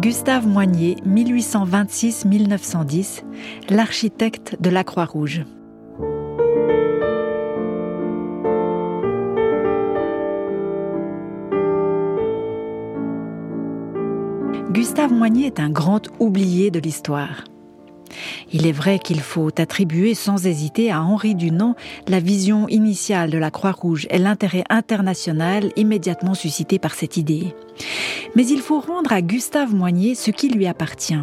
Gustave Moignier, 1826-1910, l'architecte de la Croix-Rouge. Gustave Moignier est un grand oublié de l'histoire. Il est vrai qu'il faut attribuer sans hésiter à Henri Dunant la vision initiale de la Croix-Rouge et l'intérêt international immédiatement suscité par cette idée. Mais il faut rendre à Gustave Moignier ce qui lui appartient.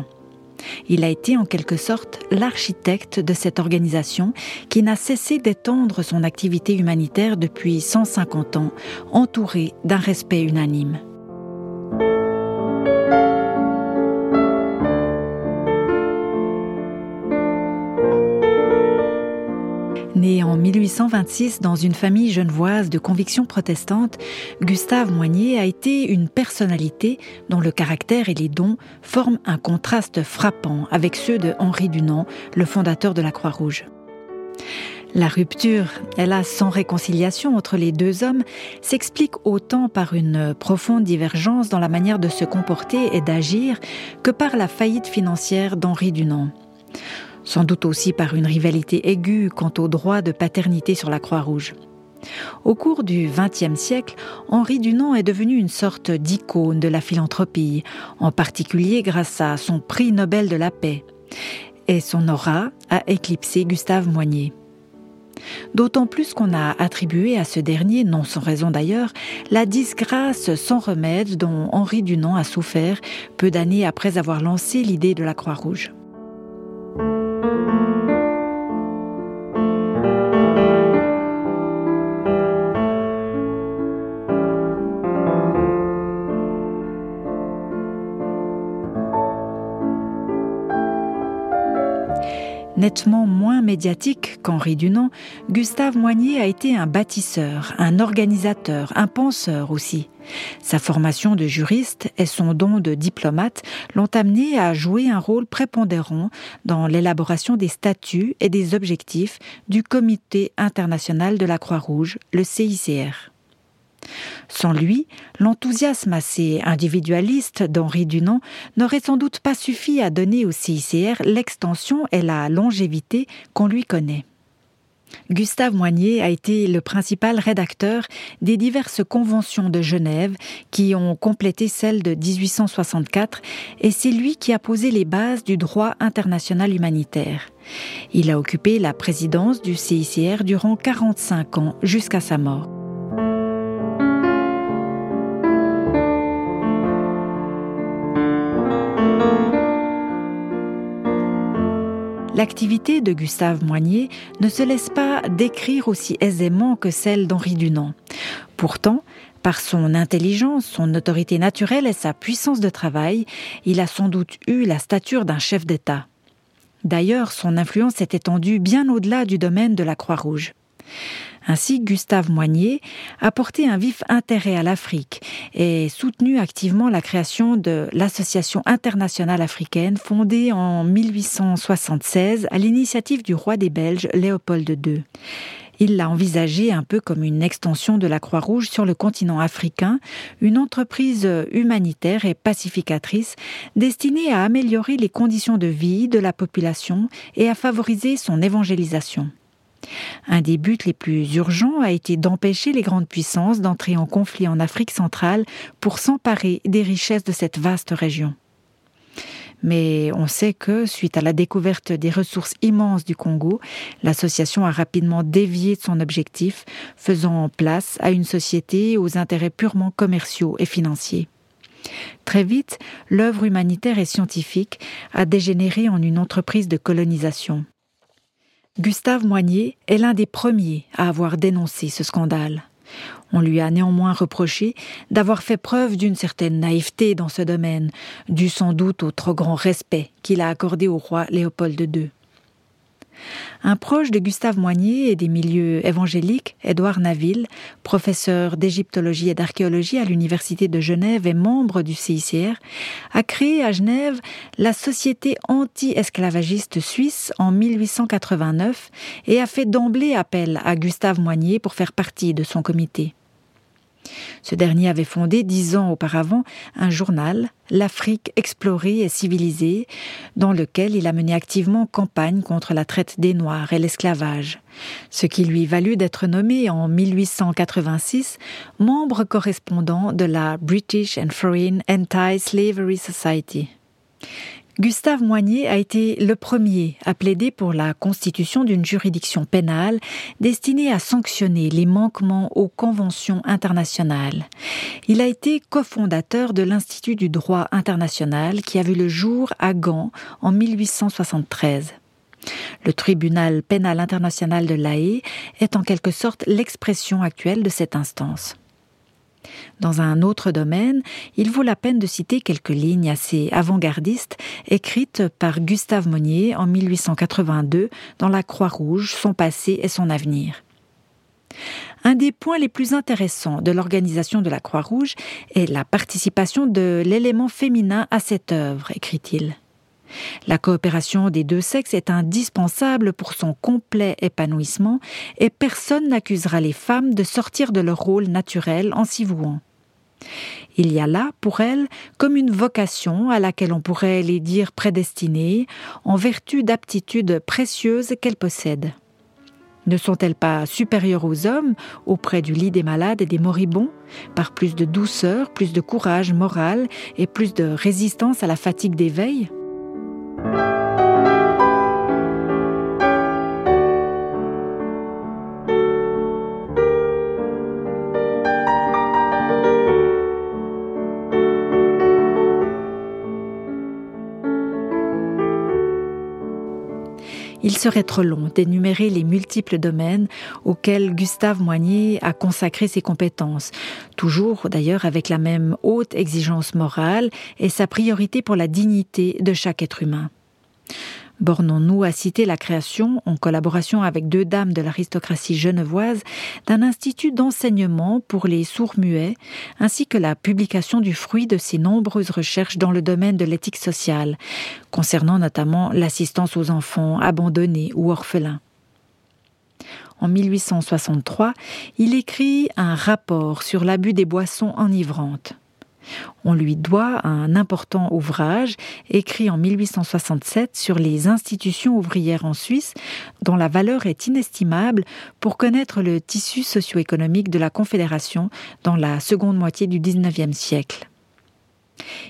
Il a été en quelque sorte l'architecte de cette organisation qui n'a cessé d'étendre son activité humanitaire depuis 150 ans, entourée d'un respect unanime. Né en 1826 dans une famille genevoise de conviction protestante, Gustave Moignier a été une personnalité dont le caractère et les dons forment un contraste frappant avec ceux de Henri Dunant, le fondateur de la Croix-Rouge. La rupture, hélas sans réconciliation entre les deux hommes, s'explique autant par une profonde divergence dans la manière de se comporter et d'agir que par la faillite financière d'Henri Dunant sans doute aussi par une rivalité aiguë quant au droit de paternité sur la Croix-Rouge. Au cours du XXe siècle, Henri Dunant est devenu une sorte d'icône de la philanthropie, en particulier grâce à son prix Nobel de la paix. Et son aura a éclipsé Gustave Moignier. D'autant plus qu'on a attribué à ce dernier, non sans raison d'ailleurs, la disgrâce sans remède dont Henri Dunant a souffert peu d'années après avoir lancé l'idée de la Croix-Rouge. Thank you. Nettement moins médiatique qu'Henri Dunant, Gustave Moignier a été un bâtisseur, un organisateur, un penseur aussi. Sa formation de juriste et son don de diplomate l'ont amené à jouer un rôle prépondérant dans l'élaboration des statuts et des objectifs du Comité international de la Croix-Rouge, le CICR. Sans lui, l'enthousiasme assez individualiste d'Henri Dunant n'aurait sans doute pas suffi à donner au CICR l'extension et la longévité qu'on lui connaît. Gustave Moignier a été le principal rédacteur des diverses conventions de Genève qui ont complété celle de 1864 et c'est lui qui a posé les bases du droit international humanitaire. Il a occupé la présidence du CICR durant 45 ans jusqu'à sa mort. L'activité de Gustave Moignier ne se laisse pas décrire aussi aisément que celle d'Henri Dunant. Pourtant, par son intelligence, son autorité naturelle et sa puissance de travail, il a sans doute eu la stature d'un chef d'État. D'ailleurs, son influence s'est étendue bien au-delà du domaine de la Croix-Rouge. Ainsi, Gustave Moignier a porté un vif intérêt à l'Afrique et soutenu activement la création de l'Association internationale africaine fondée en 1876 à l'initiative du roi des Belges Léopold II. Il l'a envisagé un peu comme une extension de la Croix-Rouge sur le continent africain, une entreprise humanitaire et pacificatrice destinée à améliorer les conditions de vie de la population et à favoriser son évangélisation. Un des buts les plus urgents a été d'empêcher les grandes puissances d'entrer en conflit en Afrique centrale pour s'emparer des richesses de cette vaste région. Mais on sait que, suite à la découverte des ressources immenses du Congo, l'association a rapidement dévié de son objectif, faisant place à une société aux intérêts purement commerciaux et financiers. Très vite, l'œuvre humanitaire et scientifique a dégénéré en une entreprise de colonisation. Gustave Moignier est l'un des premiers à avoir dénoncé ce scandale. On lui a néanmoins reproché d'avoir fait preuve d'une certaine naïveté dans ce domaine, dû sans doute au trop grand respect qu'il a accordé au roi Léopold II. Un proche de Gustave Moignier et des milieux évangéliques, Édouard Naville, professeur d'égyptologie et d'archéologie à l'Université de Genève et membre du CICR, a créé à Genève la Société anti-esclavagiste suisse en 1889 et a fait d'emblée appel à Gustave Moignier pour faire partie de son comité. Ce dernier avait fondé dix ans auparavant un journal, L'Afrique explorée et civilisée, dans lequel il a mené activement campagne contre la traite des Noirs et l'esclavage, ce qui lui valut d'être nommé en 1886 membre correspondant de la British and Foreign Anti-Slavery Society. Gustave Moignet a été le premier à plaider pour la constitution d'une juridiction pénale destinée à sanctionner les manquements aux conventions internationales. Il a été cofondateur de l'Institut du droit international qui a vu le jour à Gand en 1873. Le tribunal pénal international de l'AE est en quelque sorte l'expression actuelle de cette instance. Dans un autre domaine, il vaut la peine de citer quelques lignes assez avant-gardistes écrites par Gustave Monnier en 1882 dans La Croix-Rouge, son passé et son avenir. Un des points les plus intéressants de l'organisation de la Croix-Rouge est la participation de l'élément féminin à cette œuvre, écrit-il. La coopération des deux sexes est indispensable pour son complet épanouissement et personne n'accusera les femmes de sortir de leur rôle naturel en s'y vouant. Il y a là, pour elles, comme une vocation à laquelle on pourrait les dire prédestinées, en vertu d'aptitudes précieuses qu'elles possèdent. Ne sont-elles pas supérieures aux hommes auprès du lit des malades et des moribonds, par plus de douceur, plus de courage moral et plus de résistance à la fatigue des il serait trop long d'énumérer les multiples domaines auxquels Gustave Moignet a consacré ses compétences, toujours d'ailleurs avec la même haute exigence morale et sa priorité pour la dignité de chaque être humain. Bornons-nous à citer la création, en collaboration avec deux dames de l'aristocratie genevoise, d'un institut d'enseignement pour les sourds-muets, ainsi que la publication du fruit de ses nombreuses recherches dans le domaine de l'éthique sociale, concernant notamment l'assistance aux enfants abandonnés ou orphelins. En 1863, il écrit un rapport sur l'abus des boissons enivrantes. On lui doit un important ouvrage écrit en 1867 sur les institutions ouvrières en Suisse, dont la valeur est inestimable pour connaître le tissu socio-économique de la Confédération dans la seconde moitié du XIXe siècle.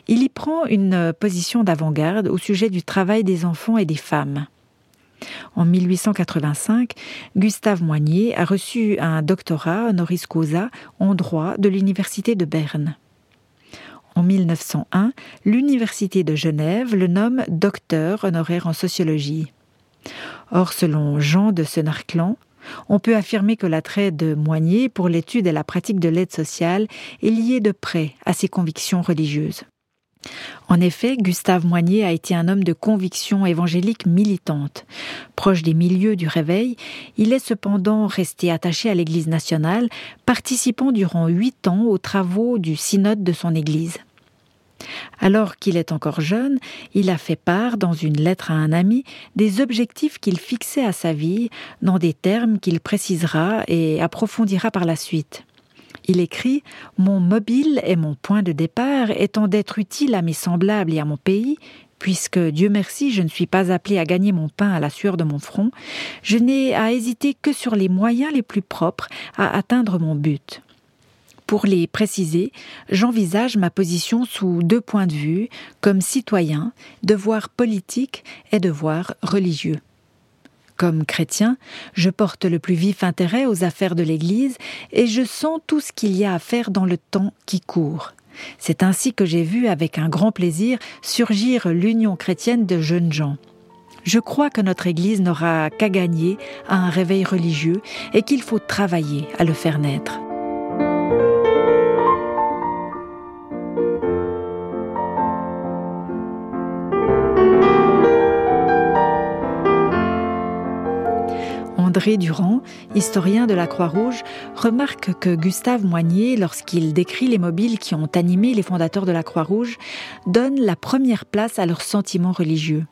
Il y prend une position d'avant-garde au sujet du travail des enfants et des femmes. En 1885, Gustave Moignet a reçu un doctorat honoris causa en droit de l'Université de Berne. En 1901, l'Université de Genève le nomme docteur honoraire en sociologie. Or, selon Jean de Senarclan, on peut affirmer que l'attrait de Moignet pour l'étude et la pratique de l'aide sociale est lié de près à ses convictions religieuses. En effet, Gustave Moignet a été un homme de conviction évangélique militante. Proche des milieux du réveil, il est cependant resté attaché à l'Église nationale, participant durant huit ans aux travaux du synode de son Église. Alors qu'il est encore jeune, il a fait part, dans une lettre à un ami, des objectifs qu'il fixait à sa vie, dans des termes qu'il précisera et approfondira par la suite. Il écrit Mon mobile et mon point de départ étant d'être utile à mes semblables et à mon pays, puisque Dieu merci, je ne suis pas appelé à gagner mon pain à la sueur de mon front, je n'ai à hésiter que sur les moyens les plus propres à atteindre mon but. Pour les préciser, j'envisage ma position sous deux points de vue, comme citoyen, devoir politique et devoir religieux. Comme chrétien, je porte le plus vif intérêt aux affaires de l'Église et je sens tout ce qu'il y a à faire dans le temps qui court. C'est ainsi que j'ai vu avec un grand plaisir surgir l'Union chrétienne de jeunes gens. Je crois que notre Église n'aura qu'à gagner à un réveil religieux et qu'il faut travailler à le faire naître. André Durand, historien de la Croix-Rouge, remarque que Gustave Moignet, lorsqu'il décrit les mobiles qui ont animé les fondateurs de la Croix-Rouge, donne la première place à leurs sentiments religieux.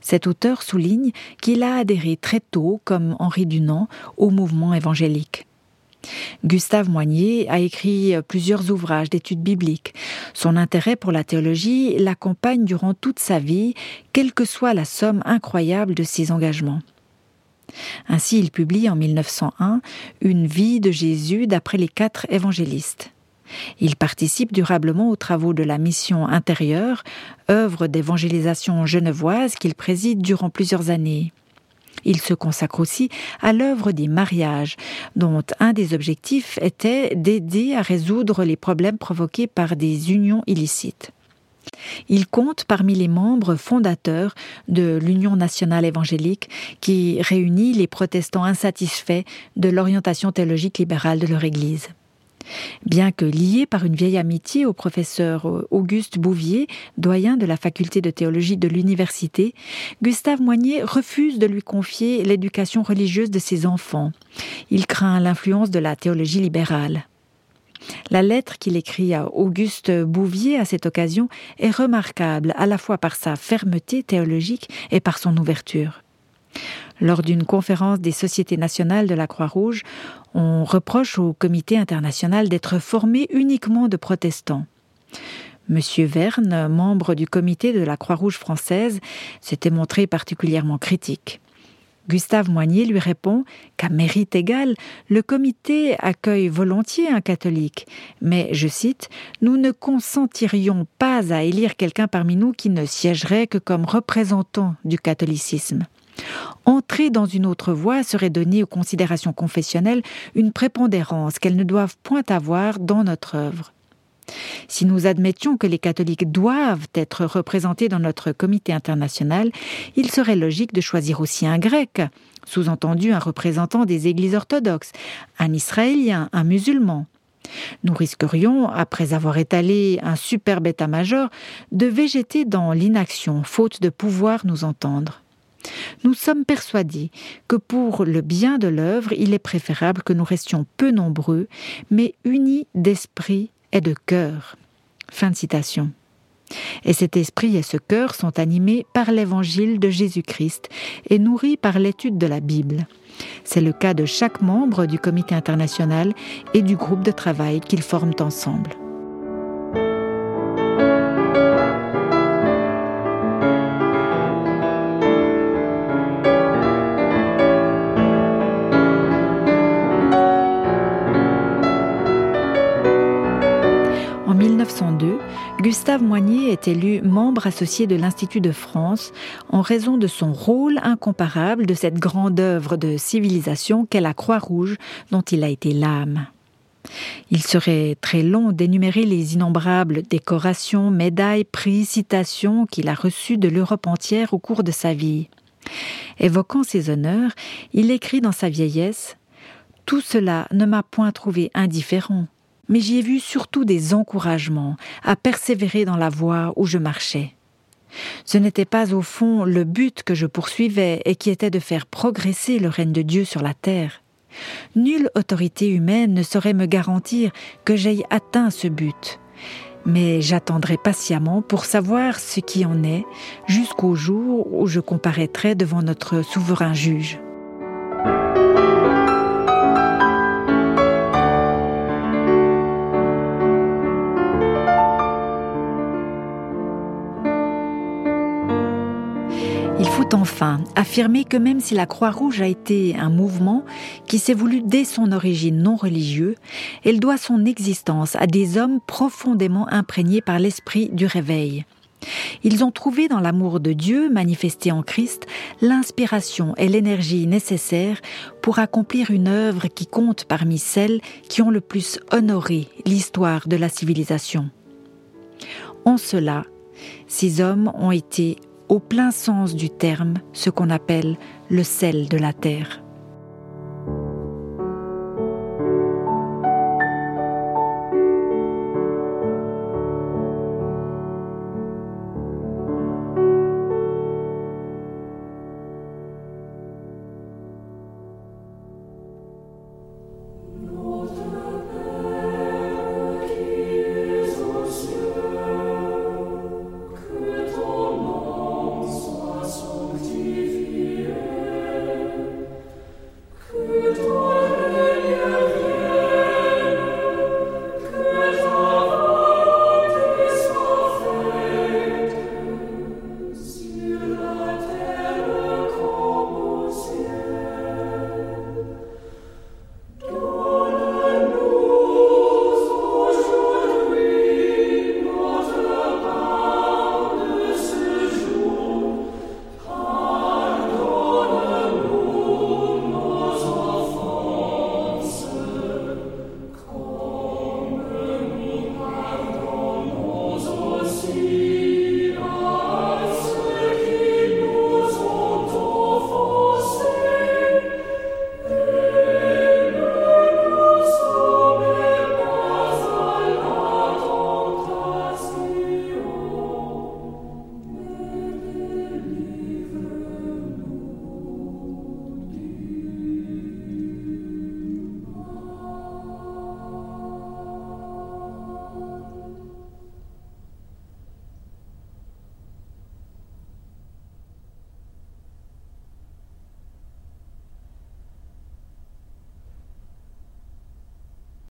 Cet auteur souligne qu'il a adhéré très tôt, comme Henri Dunant, au mouvement évangélique. Gustave Moignier a écrit plusieurs ouvrages d'études bibliques. Son intérêt pour la théologie l'accompagne durant toute sa vie, quelle que soit la somme incroyable de ses engagements. Ainsi, il publie en 1901 Une vie de Jésus d'après les quatre évangélistes. Il participe durablement aux travaux de la mission intérieure, œuvre d'évangélisation genevoise qu'il préside durant plusieurs années. Il se consacre aussi à l'œuvre des mariages, dont un des objectifs était d'aider à résoudre les problèmes provoqués par des unions illicites. Il compte parmi les membres fondateurs de l'Union nationale évangélique qui réunit les protestants insatisfaits de l'orientation théologique libérale de leur Église. Bien que lié par une vieille amitié au professeur Auguste Bouvier, doyen de la faculté de théologie de l'université, Gustave Moignet refuse de lui confier l'éducation religieuse de ses enfants. Il craint l'influence de la théologie libérale. La lettre qu'il écrit à Auguste Bouvier à cette occasion est remarquable à la fois par sa fermeté théologique et par son ouverture. Lors d'une conférence des sociétés nationales de la Croix-Rouge, on reproche au comité international d'être formé uniquement de protestants. Monsieur Verne, membre du comité de la Croix-Rouge française, s'était montré particulièrement critique. Gustave Moignier lui répond qu'à mérite égal, le comité accueille volontiers un catholique, mais, je cite, nous ne consentirions pas à élire quelqu'un parmi nous qui ne siégerait que comme représentant du catholicisme. Entrer dans une autre voie serait donner aux considérations confessionnelles une prépondérance qu'elles ne doivent point avoir dans notre œuvre. Si nous admettions que les catholiques doivent être représentés dans notre comité international, il serait logique de choisir aussi un grec, sous-entendu un représentant des églises orthodoxes, un israélien, un musulman. Nous risquerions, après avoir étalé un superbe état-major, de végéter dans l'inaction, faute de pouvoir nous entendre. Nous sommes persuadés que pour le bien de l'œuvre, il est préférable que nous restions peu nombreux, mais unis d'esprit et de cœur. Fin de citation. Et cet esprit et ce cœur sont animés par l'évangile de Jésus-Christ et nourris par l'étude de la Bible. C'est le cas de chaque membre du comité international et du groupe de travail qu'ils forment ensemble. Gustave Moignier est élu membre associé de l'Institut de France en raison de son rôle incomparable de cette grande œuvre de civilisation qu'est la Croix-Rouge dont il a été l'âme. Il serait très long d'énumérer les innombrables décorations, médailles, prix, citations qu'il a reçues de l'Europe entière au cours de sa vie. Évoquant ses honneurs, il écrit dans sa vieillesse Tout cela ne m'a point trouvé indifférent mais j'y ai vu surtout des encouragements à persévérer dans la voie où je marchais. Ce n'était pas au fond le but que je poursuivais et qui était de faire progresser le règne de Dieu sur la terre. Nulle autorité humaine ne saurait me garantir que j'aille atteint ce but. Mais j'attendrai patiemment pour savoir ce qui en est jusqu'au jour où je comparaîtrai devant notre souverain juge. Affirmer que même si la Croix-Rouge a été un mouvement qui s'est voulu dès son origine non religieux, elle doit son existence à des hommes profondément imprégnés par l'esprit du réveil. Ils ont trouvé dans l'amour de Dieu manifesté en Christ l'inspiration et l'énergie nécessaires pour accomplir une œuvre qui compte parmi celles qui ont le plus honoré l'histoire de la civilisation. En cela, ces hommes ont été au plein sens du terme ce qu'on appelle le sel de la terre.